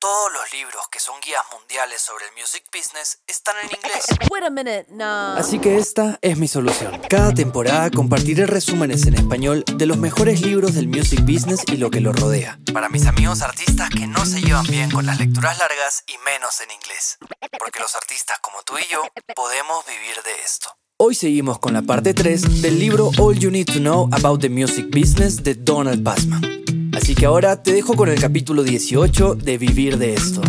Todos los libros que son guías mundiales sobre el music business están en inglés. Wait a minute, no. Así que esta es mi solución. Cada temporada compartiré resúmenes en español de los mejores libros del music business y lo que lo rodea. Para mis amigos artistas que no se llevan bien con las lecturas largas y menos en inglés. Porque los artistas como tú y yo podemos vivir de esto. Hoy seguimos con la parte 3 del libro All You Need to Know About the Music Business de Donald Passman. Así que ahora te dejo con el capítulo 18 de Vivir de esto.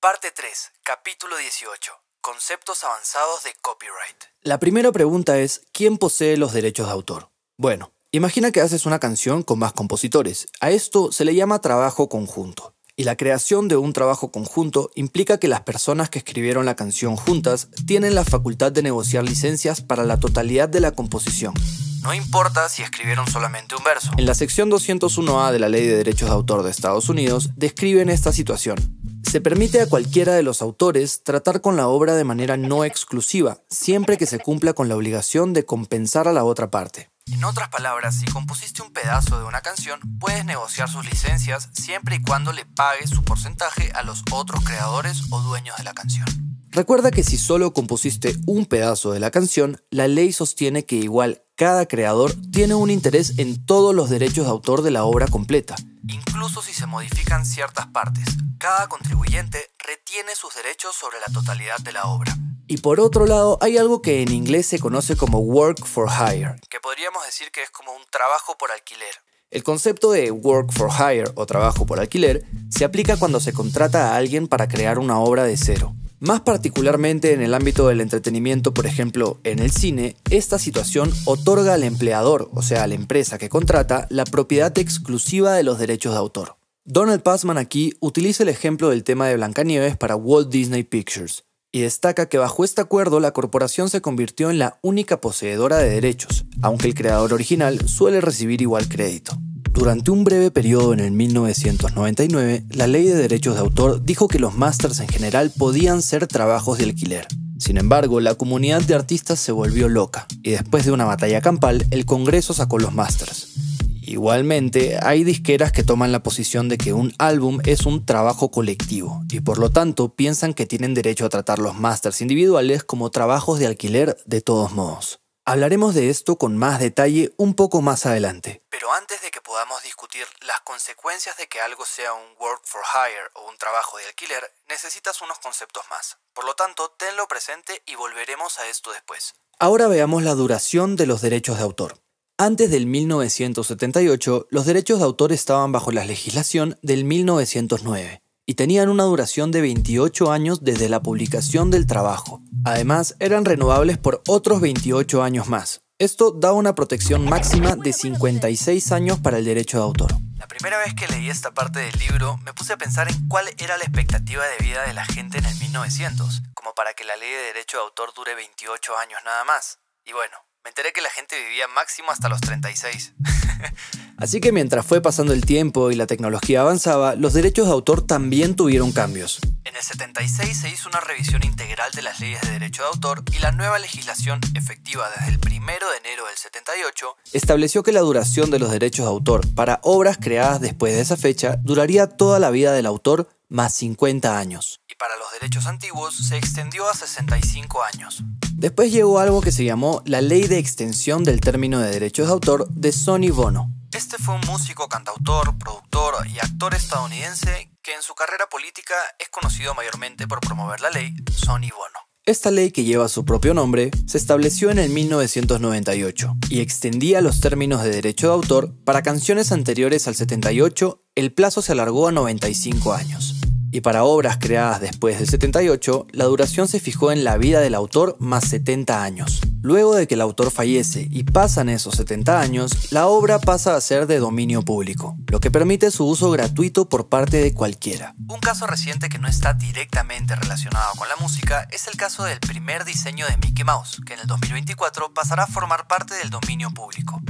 Parte 3, capítulo 18. Conceptos avanzados de copyright. La primera pregunta es, ¿quién posee los derechos de autor? Bueno, imagina que haces una canción con más compositores. A esto se le llama trabajo conjunto. Y la creación de un trabajo conjunto implica que las personas que escribieron la canción juntas tienen la facultad de negociar licencias para la totalidad de la composición. No importa si escribieron solamente un verso. En la sección 201A de la Ley de Derechos de Autor de Estados Unidos describen esta situación. Se permite a cualquiera de los autores tratar con la obra de manera no exclusiva, siempre que se cumpla con la obligación de compensar a la otra parte. En otras palabras, si compusiste un pedazo de una canción, puedes negociar sus licencias siempre y cuando le pagues su porcentaje a los otros creadores o dueños de la canción. Recuerda que si solo compusiste un pedazo de la canción, la ley sostiene que igual cada creador tiene un interés en todos los derechos de autor de la obra completa, incluso si se modifican ciertas partes. Cada contribuyente retiene sus derechos sobre la totalidad de la obra. Y por otro lado, hay algo que en inglés se conoce como work for hire, que podríamos decir que es como un trabajo por alquiler. El concepto de work for hire o trabajo por alquiler se aplica cuando se contrata a alguien para crear una obra de cero. Más particularmente en el ámbito del entretenimiento, por ejemplo, en el cine, esta situación otorga al empleador, o sea, a la empresa que contrata, la propiedad exclusiva de los derechos de autor. Donald Passman aquí utiliza el ejemplo del tema de Blancanieves para Walt Disney Pictures y destaca que bajo este acuerdo la corporación se convirtió en la única poseedora de derechos, aunque el creador original suele recibir igual crédito. Durante un breve periodo en el 1999, la ley de derechos de autor dijo que los masters en general podían ser trabajos de alquiler. Sin embargo, la comunidad de artistas se volvió loca, y después de una batalla campal, el Congreso sacó los masters. Igualmente, hay disqueras que toman la posición de que un álbum es un trabajo colectivo, y por lo tanto piensan que tienen derecho a tratar los masters individuales como trabajos de alquiler de todos modos. Hablaremos de esto con más detalle un poco más adelante. Pero antes de que podamos discutir las consecuencias de que algo sea un work for hire o un trabajo de alquiler, necesitas unos conceptos más. Por lo tanto, tenlo presente y volveremos a esto después. Ahora veamos la duración de los derechos de autor. Antes del 1978, los derechos de autor estaban bajo la legislación del 1909 y tenían una duración de 28 años desde la publicación del trabajo. Además, eran renovables por otros 28 años más. Esto da una protección máxima de 56 años para el derecho de autor. La primera vez que leí esta parte del libro, me puse a pensar en cuál era la expectativa de vida de la gente en el 1900, como para que la ley de derecho de autor dure 28 años nada más. Y bueno, me enteré que la gente vivía máximo hasta los 36. Así que mientras fue pasando el tiempo y la tecnología avanzaba, los derechos de autor también tuvieron cambios. En el 76 se hizo una revisión integral de las leyes de derecho de autor y la nueva legislación, efectiva desde el 1 de enero del 78, estableció que la duración de los derechos de autor para obras creadas después de esa fecha duraría toda la vida del autor más 50 años. Y para los derechos antiguos se extendió a 65 años. Después llegó algo que se llamó la Ley de Extensión del Término de Derechos de Autor de Sonny Bono. Este fue un músico, cantautor, productor y actor estadounidense que en su carrera política es conocido mayormente por promover la ley Sonny Bono. Esta ley, que lleva su propio nombre, se estableció en el 1998 y extendía los términos de derecho de autor para canciones anteriores al 78, el plazo se alargó a 95 años y para obras creadas después del 78, la duración se fijó en la vida del autor más 70 años. Luego de que el autor fallece y pasan esos 70 años, la obra pasa a ser de dominio público, lo que permite su uso gratuito por parte de cualquiera. Un caso reciente que no está directamente relacionado con la música es el caso del primer diseño de Mickey Mouse, que en el 2024 pasará a formar parte del dominio público.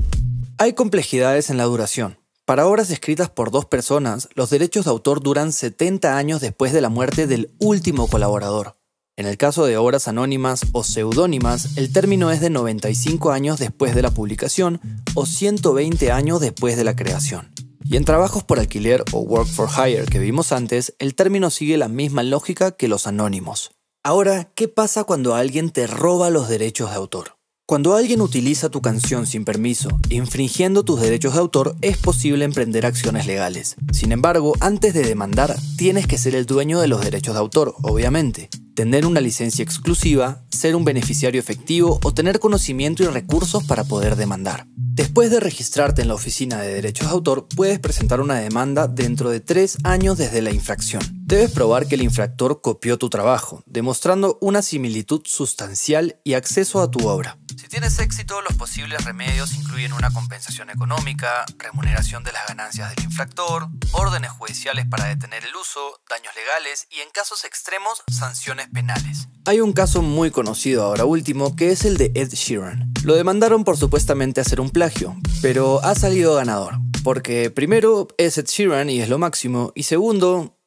Hay complejidades en la duración, Para obras escritas por dos personas, los derechos de autor duran 70 años después de la muerte del último colaborador. En el caso de obras anónimas o seudónimas, el término es de 95 años después de la publicación o 120 años después de la creación. Y en trabajos por alquiler o work for hire que vimos antes, el término sigue la misma lógica que los anónimos. Ahora, ¿qué pasa cuando alguien te roba los derechos de autor? Cuando alguien utiliza tu canción sin permiso, infringiendo tus derechos de autor, es posible emprender acciones legales. Sin embargo, antes de demandar, tienes que ser el dueño de los derechos de autor, obviamente. Tener una licencia exclusiva, ser un beneficiario efectivo o tener conocimiento y recursos para poder demandar. Después de registrarte en la Oficina de Derechos de Autor, puedes presentar una demanda dentro de tres años desde la infracción. Debes probar que el infractor copió tu trabajo, demostrando una similitud sustancial y acceso a tu obra. Si tienes éxito, los posibles remedios incluyen una compensación económica, remuneración de las ganancias del infractor, órdenes judiciales para detener el uso, daños legales y en casos extremos, sanciones penales. Hay un caso muy conocido ahora último que es el de Ed Sheeran. Lo demandaron por supuestamente hacer un plagio, pero ha salido ganador. Porque primero es Ed Sheeran y es lo máximo, y segundo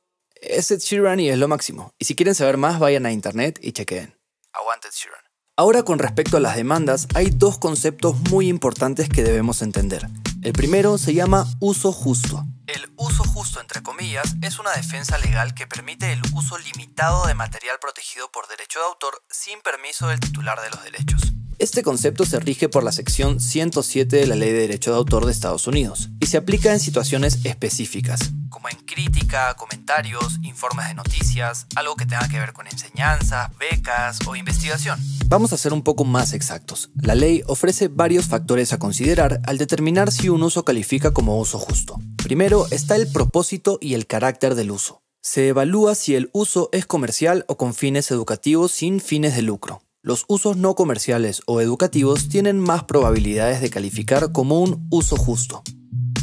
es Ed Sheeran y es lo máximo. Y si quieren saber más, vayan a internet y chequeen. Aguante Ed Sheeran. Ahora con respecto a las demandas, hay dos conceptos muy importantes que debemos entender. El primero se llama uso justo. El uso justo, entre comillas, es una defensa legal que permite el uso limitado de material protegido por derecho de autor sin permiso del titular de los derechos. Este concepto se rige por la sección 107 de la Ley de Derecho de Autor de Estados Unidos y se aplica en situaciones específicas, como en crítica, comentarios, informes de noticias, algo que tenga que ver con enseñanza, becas o investigación. Vamos a ser un poco más exactos. La ley ofrece varios factores a considerar al determinar si un uso califica como uso justo. Primero está el propósito y el carácter del uso. Se evalúa si el uso es comercial o con fines educativos sin fines de lucro. Los usos no comerciales o educativos tienen más probabilidades de calificar como un uso justo.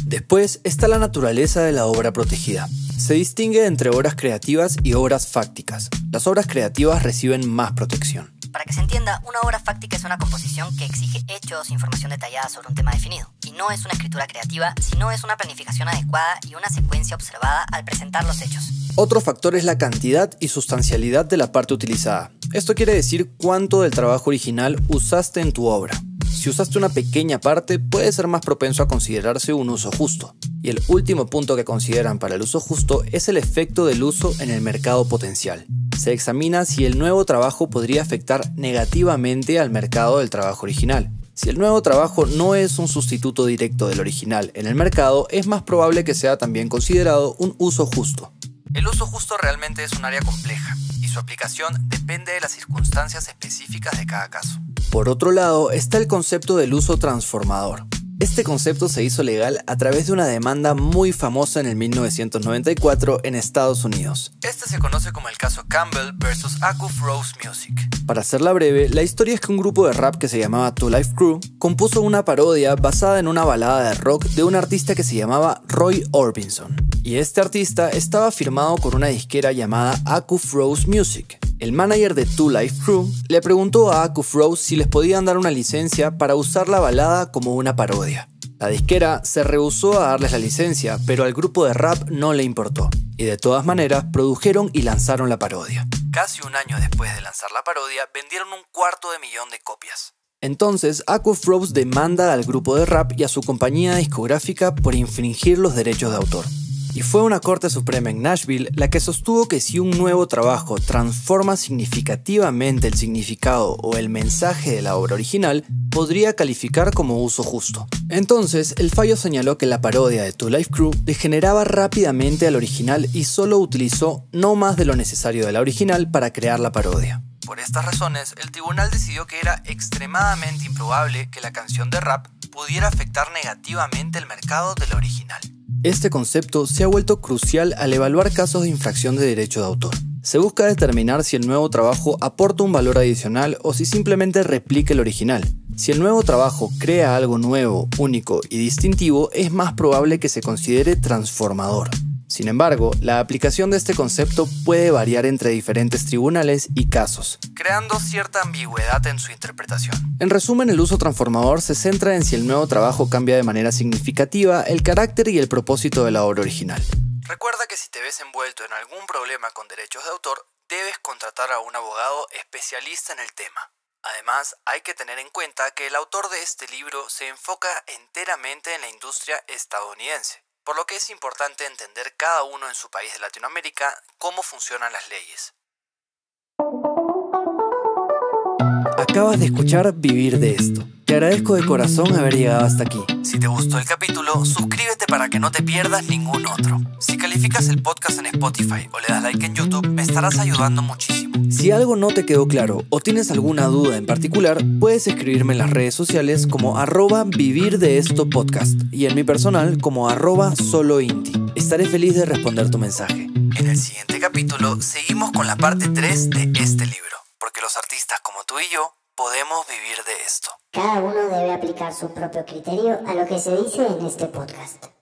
Después está la naturaleza de la obra protegida. Se distingue entre obras creativas y obras fácticas. Las obras creativas reciben más protección. Para que se entienda, una obra fáctica es una composición que exige hechos, información detallada sobre un tema definido. Y no es una escritura creativa, sino es una planificación adecuada y una secuencia observada al presentar los hechos. Otro factor es la cantidad y sustancialidad de la parte utilizada. Esto quiere decir cuánto del trabajo original usaste en tu obra. Si usaste una pequeña parte, puede ser más propenso a considerarse un uso justo. Y el último punto que consideran para el uso justo es el efecto del uso en el mercado potencial. Se examina si el nuevo trabajo podría afectar negativamente al mercado del trabajo original. Si el nuevo trabajo no es un sustituto directo del original en el mercado, es más probable que sea también considerado un uso justo. El uso justo realmente es un área compleja aplicación depende de las circunstancias específicas de cada caso. Por otro lado, está el concepto del uso transformador. Este concepto se hizo legal a través de una demanda muy famosa en el 1994 en Estados Unidos. Este se conoce como el caso Campbell vs. Akuf Rose Music. Para hacerla breve, la historia es que un grupo de rap que se llamaba Two Life Crew compuso una parodia basada en una balada de rock de un artista que se llamaba Roy Orbison. Y este artista estaba firmado con una disquera llamada Akuf Rose Music. El manager de Two Life Crew le preguntó a Akuf Rose si les podían dar una licencia para usar la balada como una parodia. La disquera se rehusó a darles la licencia, pero al grupo de rap no le importó, y de todas maneras produjeron y lanzaron la parodia. Casi un año después de lanzar la parodia, vendieron un cuarto de millón de copias. Entonces, Akuf Rose demanda al grupo de rap y a su compañía discográfica por infringir los derechos de autor y fue una Corte Suprema en Nashville la que sostuvo que si un nuevo trabajo transforma significativamente el significado o el mensaje de la obra original, podría calificar como uso justo. Entonces, el fallo señaló que la parodia de Two Life Crew degeneraba rápidamente al original y solo utilizó no más de lo necesario de la original para crear la parodia. Por estas razones, el tribunal decidió que era extremadamente improbable que la canción de rap pudiera afectar negativamente el mercado de la original. Este concepto se ha vuelto crucial al evaluar casos de infracción de derecho de autor. Se busca determinar si el nuevo trabajo aporta un valor adicional o si simplemente replica el original. Si el nuevo trabajo crea algo nuevo, único y distintivo, es más probable que se considere transformador. Sin embargo, la aplicación de este concepto puede variar entre diferentes tribunales y casos, creando cierta ambigüedad en su interpretación. En resumen, el uso transformador se centra en si el nuevo trabajo cambia de manera significativa el carácter y el propósito de la obra original. Recuerda que si te ves envuelto en algún problema con derechos de autor, debes contratar a un abogado especialista en el tema. Además, hay que tener en cuenta que el autor de este libro se enfoca enteramente en la industria estadounidense por lo que es importante entender cada uno en su país de Latinoamérica cómo funcionan las leyes. Acabas de escuchar Vivir de esto. Te agradezco de corazón haber llegado hasta aquí. Si te gustó el capítulo, suscríbete para que no te pierdas ningún otro. Si calificas el podcast en Spotify o le das like en YouTube, me estarás ayudando muchísimo. Si algo no te quedó claro o tienes alguna duda en particular, puedes escribirme en las redes sociales como arroba vivir de esto podcast y en mi personal como arroba solo Estaré feliz de responder tu mensaje. En el siguiente capítulo seguimos con la parte 3 de este libro, porque los artistas como tú y yo podemos vivir de esto. Cada uno debe aplicar su propio criterio a lo que se dice en este podcast.